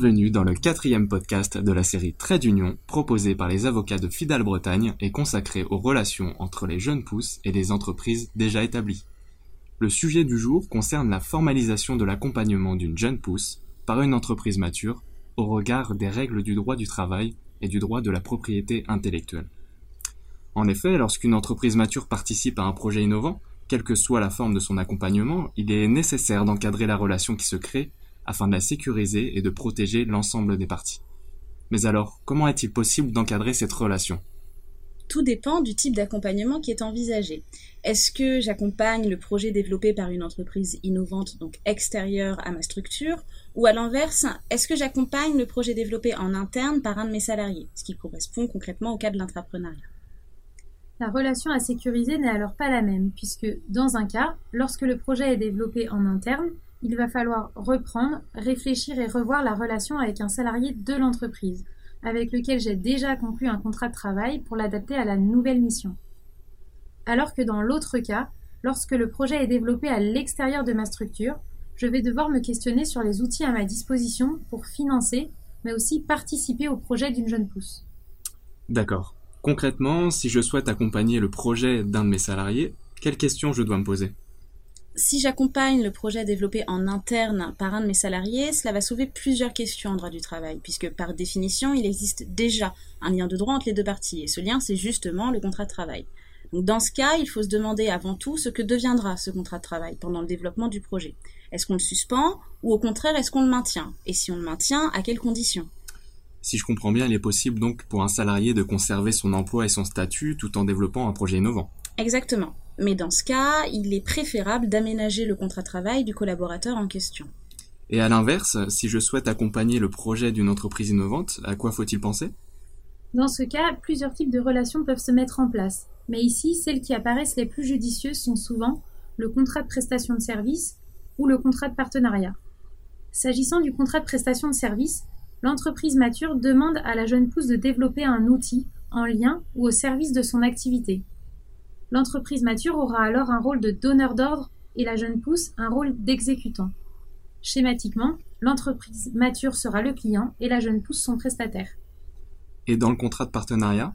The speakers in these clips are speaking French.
Bienvenue dans le quatrième podcast de la série Trait d'Union proposé par les avocats de Fidal Bretagne et consacré aux relations entre les jeunes pousses et les entreprises déjà établies. Le sujet du jour concerne la formalisation de l'accompagnement d'une jeune pousse par une entreprise mature au regard des règles du droit du travail et du droit de la propriété intellectuelle. En effet, lorsqu'une entreprise mature participe à un projet innovant, quelle que soit la forme de son accompagnement, il est nécessaire d'encadrer la relation qui se crée afin de la sécuriser et de protéger l'ensemble des parties. Mais alors, comment est-il possible d'encadrer cette relation? Tout dépend du type d'accompagnement qui est envisagé. Est-ce que j'accompagne le projet développé par une entreprise innovante, donc extérieure à ma structure, ou à l'inverse, est-ce que j'accompagne le projet développé en interne par un de mes salariés, ce qui correspond concrètement au cas de l'entrepreneuriat la relation à sécuriser n'est alors pas la même, puisque dans un cas, lorsque le projet est développé en interne, il va falloir reprendre, réfléchir et revoir la relation avec un salarié de l'entreprise, avec lequel j'ai déjà conclu un contrat de travail pour l'adapter à la nouvelle mission. Alors que dans l'autre cas, lorsque le projet est développé à l'extérieur de ma structure, je vais devoir me questionner sur les outils à ma disposition pour financer, mais aussi participer au projet d'une jeune pousse. D'accord. Concrètement, si je souhaite accompagner le projet d'un de mes salariés, quelles questions je dois me poser? Si j'accompagne le projet développé en interne par un de mes salariés, cela va sauver plusieurs questions en droit du travail, puisque par définition, il existe déjà un lien de droit entre les deux parties, et ce lien, c'est justement le contrat de travail. Donc dans ce cas, il faut se demander avant tout ce que deviendra ce contrat de travail pendant le développement du projet. Est-ce qu'on le suspend, ou au contraire, est-ce qu'on le maintient? Et si on le maintient, à quelles conditions? Si je comprends bien, il est possible donc pour un salarié de conserver son emploi et son statut tout en développant un projet innovant. Exactement. Mais dans ce cas, il est préférable d'aménager le contrat de travail du collaborateur en question. Et à l'inverse, si je souhaite accompagner le projet d'une entreprise innovante, à quoi faut-il penser? Dans ce cas, plusieurs types de relations peuvent se mettre en place. Mais ici, celles qui apparaissent les plus judicieuses sont souvent le contrat de prestation de service ou le contrat de partenariat. S'agissant du contrat de prestation de service, l'entreprise mature demande à la jeune pousse de développer un outil en lien ou au service de son activité. L'entreprise mature aura alors un rôle de donneur d'ordre et la jeune pousse un rôle d'exécutant. Schématiquement, l'entreprise mature sera le client et la jeune pousse son prestataire. Et dans le contrat de partenariat?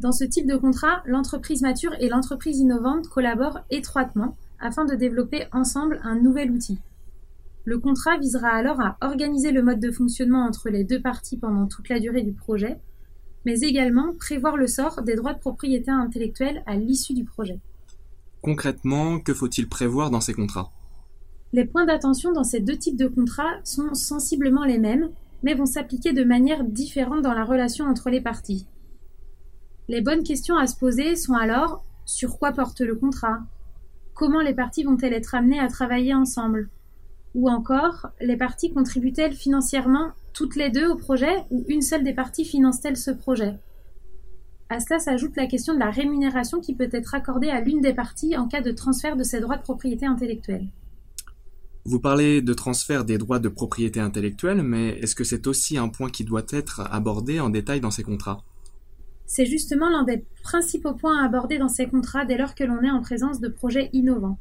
Dans ce type de contrat, l'entreprise mature et l'entreprise innovante collaborent étroitement afin de développer ensemble un nouvel outil. Le contrat visera alors à organiser le mode de fonctionnement entre les deux parties pendant toute la durée du projet mais également prévoir le sort des droits de propriété intellectuelle à l'issue du projet. Concrètement, que faut-il prévoir dans ces contrats? Les points d'attention dans ces deux types de contrats sont sensiblement les mêmes, mais vont s'appliquer de manière différente dans la relation entre les parties. Les bonnes questions à se poser sont alors sur quoi porte le contrat? Comment les parties vont-elles être amenées à travailler ensemble? Ou encore, les parties contribuent-elles financièrement toutes les deux au projet ou une seule des parties finance-t-elle ce projet? À cela s'ajoute la question de la rémunération qui peut être accordée à l'une des parties en cas de transfert de ses droits de propriété intellectuelle. Vous parlez de transfert des droits de propriété intellectuelle, mais est-ce que c'est aussi un point qui doit être abordé en détail dans ces contrats? C'est justement l'un des principaux points à aborder dans ces contrats dès lors que l'on est en présence de projets innovants.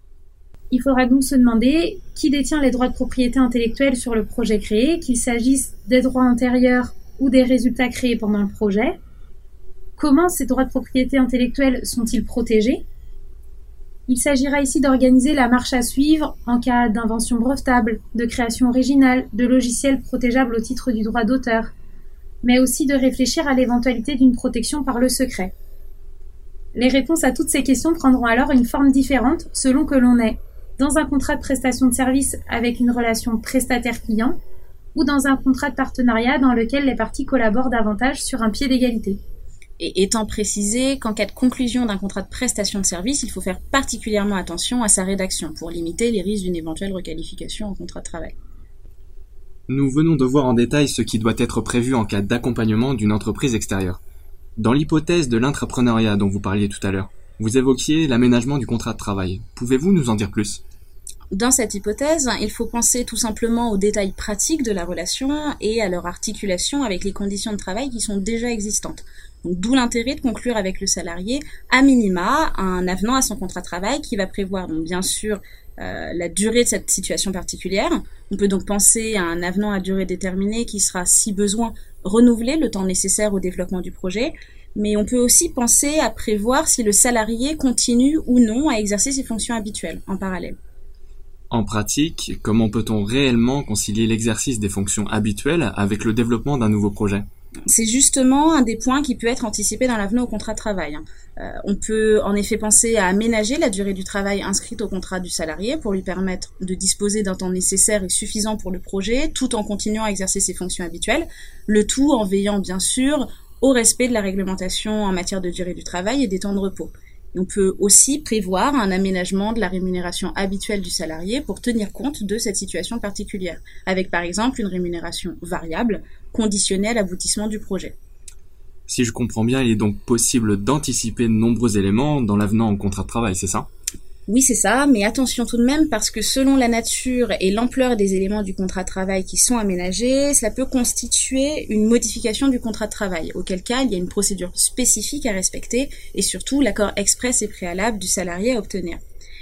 Il faudra donc se demander qui détient les droits de propriété intellectuelle sur le projet créé, qu'il s'agisse des droits antérieurs ou des résultats créés pendant le projet. Comment ces droits de propriété intellectuelle sont-ils protégés? Il s'agira ici d'organiser la marche à suivre en cas d'invention brevetable, de création originale, de logiciels protégeables au titre du droit d'auteur, mais aussi de réfléchir à l'éventualité d'une protection par le secret. Les réponses à toutes ces questions prendront alors une forme différente selon que l'on est dans un contrat de prestation de service avec une relation prestataire-client ou dans un contrat de partenariat dans lequel les parties collaborent davantage sur un pied d'égalité. Et étant précisé qu'en cas de conclusion d'un contrat de prestation de service, il faut faire particulièrement attention à sa rédaction pour limiter les risques d'une éventuelle requalification en contrat de travail. Nous venons de voir en détail ce qui doit être prévu en cas d'accompagnement d'une entreprise extérieure. Dans l'hypothèse de l'intrapreneuriat dont vous parliez tout à l'heure, vous évoquiez l'aménagement du contrat de travail. Pouvez-vous nous en dire plus? Dans cette hypothèse, il faut penser tout simplement aux détails pratiques de la relation et à leur articulation avec les conditions de travail qui sont déjà existantes. D'où l'intérêt de conclure avec le salarié, à minima, un avenant à son contrat de travail qui va prévoir, bien sûr, euh, la durée de cette situation particulière. On peut donc penser à un avenant à durée déterminée qui sera, si besoin, renouvelé le temps nécessaire au développement du projet. Mais on peut aussi penser à prévoir si le salarié continue ou non à exercer ses fonctions habituelles en parallèle. En pratique, comment peut-on réellement concilier l'exercice des fonctions habituelles avec le développement d'un nouveau projet? C'est justement un des points qui peut être anticipé dans l'avenant au contrat de travail. Hein. Euh, on peut en effet penser à aménager la durée du travail inscrite au contrat du salarié pour lui permettre de disposer d'un temps nécessaire et suffisant pour le projet, tout en continuant à exercer ses fonctions habituelles, le tout en veillant bien sûr au respect de la réglementation en matière de durée du travail et des temps de repos. On peut aussi prévoir un aménagement de la rémunération habituelle du salarié pour tenir compte de cette situation particulière, avec par exemple une rémunération variable conditionnée à l'aboutissement du projet. Si je comprends bien, il est donc possible d'anticiper de nombreux éléments dans l'avenant au contrat de travail, c'est ça? Oui, c'est ça, mais attention tout de même parce que selon la nature et l'ampleur des éléments du contrat de travail qui sont aménagés, cela peut constituer une modification du contrat de travail, auquel cas il y a une procédure spécifique à respecter et surtout l'accord express et préalable du salarié à obtenir.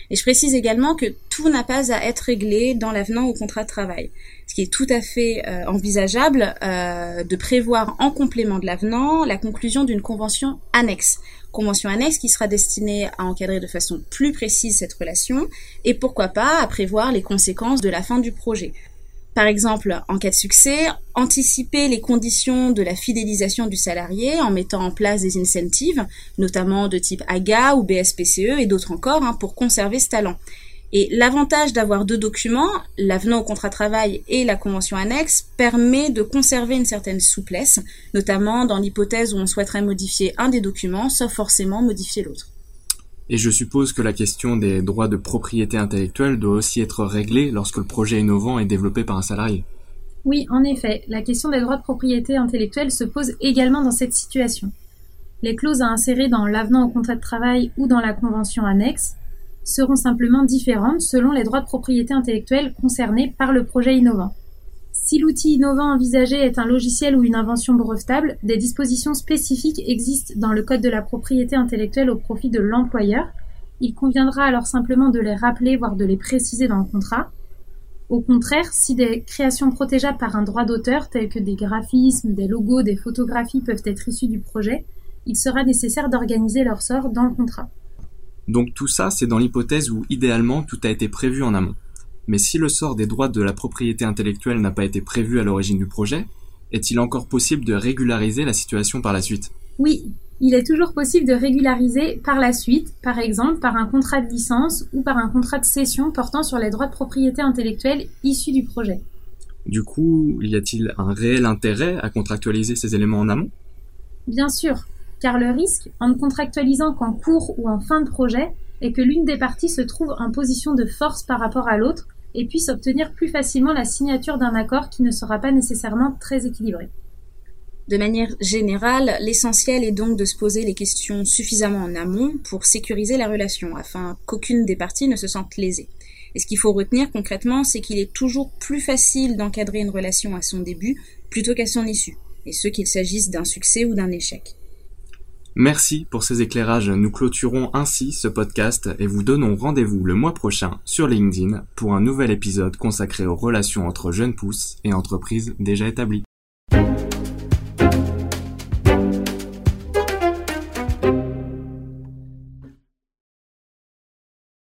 Et je précise également que tout n'a pas à être réglé dans l'avenant au contrat de travail. Ce qui est tout à fait euh, envisageable euh, de prévoir en complément de l'avenant la conclusion d'une convention annexe convention annexe qui sera destinée à encadrer de façon plus précise cette relation et pourquoi pas à prévoir les conséquences de la fin du projet. Par exemple, en cas de succès, anticiper les conditions de la fidélisation du salarié en mettant en place des incentives, notamment de type AGA ou BSPCE et d'autres encore, hein, pour conserver ce talent. Et l'avantage d'avoir deux documents, l'avenant au contrat de travail et la convention annexe, permet de conserver une certaine souplesse, notamment dans l'hypothèse où on souhaiterait modifier un des documents, sauf forcément modifier l'autre. Et je suppose que la question des droits de propriété intellectuelle doit aussi être réglée lorsque le projet innovant est développé par un salarié. Oui, en effet, la question des droits de propriété intellectuelle se pose également dans cette situation. Les clauses à insérer dans l'avenant au contrat de travail ou dans la convention annexe seront simplement différentes selon les droits de propriété intellectuelle concernés par le projet innovant. Si l'outil innovant envisagé est un logiciel ou une invention brevetable, des dispositions spécifiques existent dans le Code de la propriété intellectuelle au profit de l'employeur. Il conviendra alors simplement de les rappeler, voire de les préciser dans le contrat. Au contraire, si des créations protégeables par un droit d'auteur, tels que des graphismes, des logos, des photographies peuvent être issues du projet, il sera nécessaire d'organiser leur sort dans le contrat. Donc tout ça, c'est dans l'hypothèse où idéalement tout a été prévu en amont. Mais si le sort des droits de la propriété intellectuelle n'a pas été prévu à l'origine du projet, est-il encore possible de régulariser la situation par la suite? Oui, il est toujours possible de régulariser par la suite, par exemple par un contrat de licence ou par un contrat de cession portant sur les droits de propriété intellectuelle issus du projet. Du coup, y a-t-il un réel intérêt à contractualiser ces éléments en amont? Bien sûr, car le risque, en ne contractualisant qu'en cours ou en fin de projet, est que l'une des parties se trouve en position de force par rapport à l'autre et puisse obtenir plus facilement la signature d'un accord qui ne sera pas nécessairement très équilibré. De manière générale, l'essentiel est donc de se poser les questions suffisamment en amont pour sécuriser la relation, afin qu'aucune des parties ne se sente lésée. Et ce qu'il faut retenir concrètement, c'est qu'il est toujours plus facile d'encadrer une relation à son début plutôt qu'à son issue, et ce qu'il s'agisse d'un succès ou d'un échec. Merci pour ces éclairages. Nous clôturons ainsi ce podcast et vous donnons rendez-vous le mois prochain sur LinkedIn pour un nouvel épisode consacré aux relations entre jeunes pousses et entreprises déjà établies.